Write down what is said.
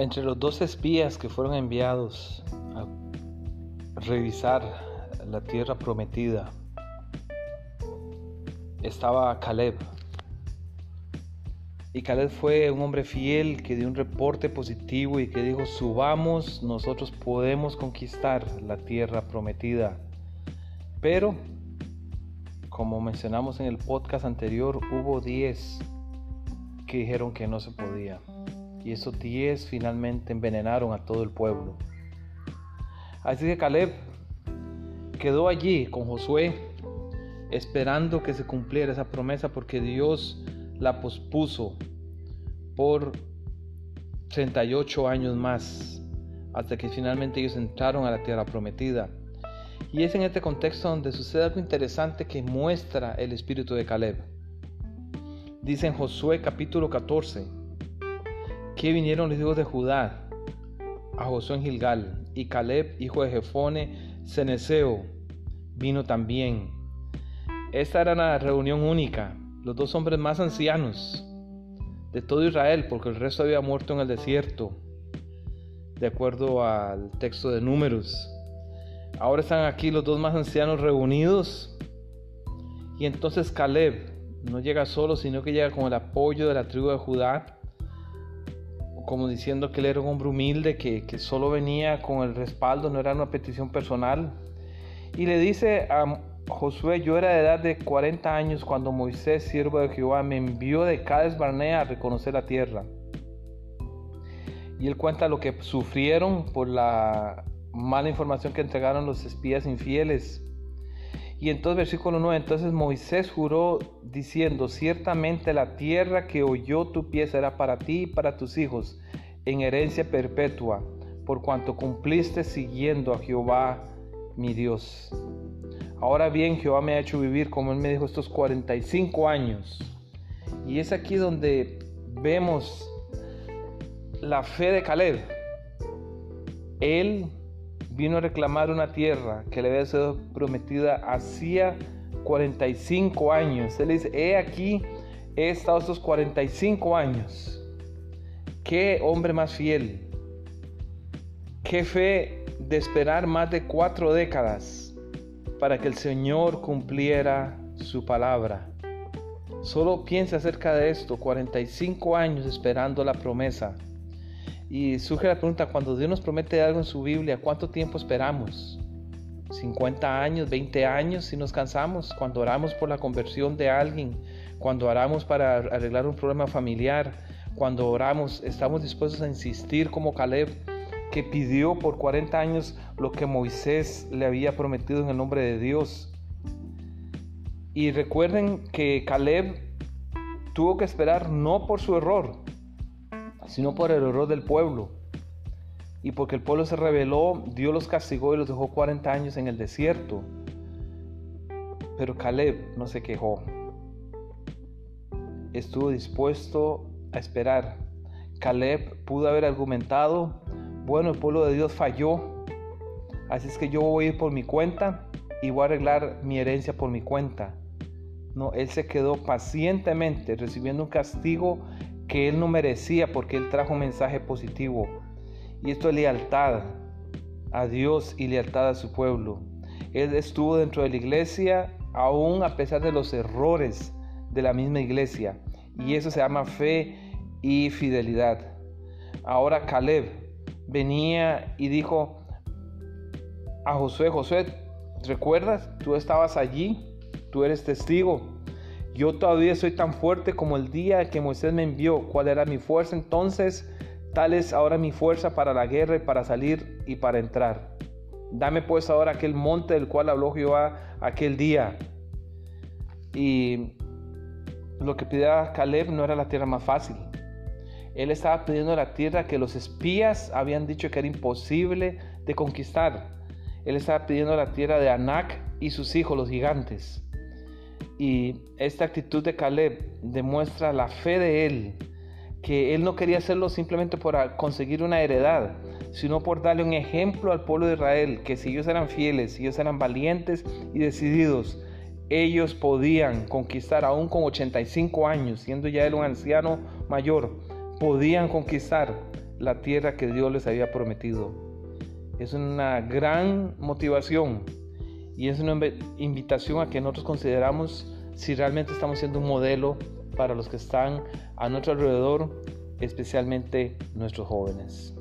Entre los dos espías que fueron enviados a revisar la tierra prometida estaba Caleb. Y Caleb fue un hombre fiel que dio un reporte positivo y que dijo, subamos, nosotros podemos conquistar la tierra prometida. Pero, como mencionamos en el podcast anterior, hubo 10 que dijeron que no se podía y esos diez finalmente envenenaron a todo el pueblo. Así que Caleb quedó allí con Josué esperando que se cumpliera esa promesa porque Dios la pospuso por 38 años más hasta que finalmente ellos entraron a la tierra prometida. Y es en este contexto donde sucede algo interesante que muestra el espíritu de Caleb. Dice en Josué capítulo 14, que vinieron los hijos de Judá a Josué en Gilgal, y Caleb, hijo de Jefone, Ceneseo, vino también. Esta era una reunión única, los dos hombres más ancianos de todo Israel, porque el resto había muerto en el desierto, de acuerdo al texto de números. Ahora están aquí los dos más ancianos reunidos. Y entonces Caleb no llega solo, sino que llega con el apoyo de la tribu de Judá como diciendo que él era un hombre humilde, que, que solo venía con el respaldo, no era una petición personal. Y le dice a Josué, yo era de edad de 40 años cuando Moisés, siervo de Jehová, me envió de Cades Barnea a reconocer la tierra. Y él cuenta lo que sufrieron por la mala información que entregaron los espías infieles. Y entonces versículo 9, entonces Moisés juró diciendo, ciertamente la tierra que oyó tu pie será para ti y para tus hijos en herencia perpetua, por cuanto cumpliste siguiendo a Jehová mi Dios. Ahora bien, Jehová me ha hecho vivir, como él me dijo, estos 45 años. Y es aquí donde vemos la fe de Caleb. Él vino a reclamar una tierra que le había sido prometida hacía 45 años. Él dice, he aquí, he estado estos 45 años. Qué hombre más fiel. Qué fe de esperar más de cuatro décadas para que el Señor cumpliera su palabra. Solo piensa acerca de esto, 45 años esperando la promesa. Y surge la pregunta, cuando Dios nos promete algo en su Biblia, ¿cuánto tiempo esperamos? 50 años, 20 años si nos cansamos, cuando oramos por la conversión de alguien, cuando oramos para arreglar un problema familiar, cuando oramos estamos dispuestos a insistir como Caleb que pidió por 40 años lo que Moisés le había prometido en el nombre de Dios. Y recuerden que Caleb tuvo que esperar no por su error, sino por el error del pueblo. Y porque el pueblo se rebeló, Dios los castigó y los dejó 40 años en el desierto. Pero Caleb no se quejó. Estuvo dispuesto a esperar. Caleb pudo haber argumentado, bueno, el pueblo de Dios falló, así es que yo voy a ir por mi cuenta y voy a arreglar mi herencia por mi cuenta. No, él se quedó pacientemente recibiendo un castigo que él no merecía porque él trajo un mensaje positivo. Y esto es lealtad a Dios y lealtad a su pueblo. Él estuvo dentro de la iglesia aún a pesar de los errores de la misma iglesia. Y eso se llama fe y fidelidad. Ahora Caleb venía y dijo a Josué, Josué, ¿recuerdas? Tú estabas allí, tú eres testigo. Yo todavía soy tan fuerte como el día que Moisés me envió. ¿Cuál era mi fuerza entonces? Tal es ahora mi fuerza para la guerra y para salir y para entrar. Dame pues ahora aquel monte del cual habló Jehová aquel día. Y lo que pedía Caleb no era la tierra más fácil. Él estaba pidiendo la tierra que los espías habían dicho que era imposible de conquistar. Él estaba pidiendo la tierra de Anac y sus hijos, los gigantes. Y esta actitud de Caleb demuestra la fe de él, que él no quería hacerlo simplemente por conseguir una heredad, sino por darle un ejemplo al pueblo de Israel, que si ellos eran fieles, si ellos eran valientes y decididos, ellos podían conquistar, aún con 85 años, siendo ya él un anciano mayor, podían conquistar la tierra que Dios les había prometido. Es una gran motivación y es una invitación a que nosotros consideramos si realmente estamos siendo un modelo para los que están a nuestro alrededor, especialmente nuestros jóvenes.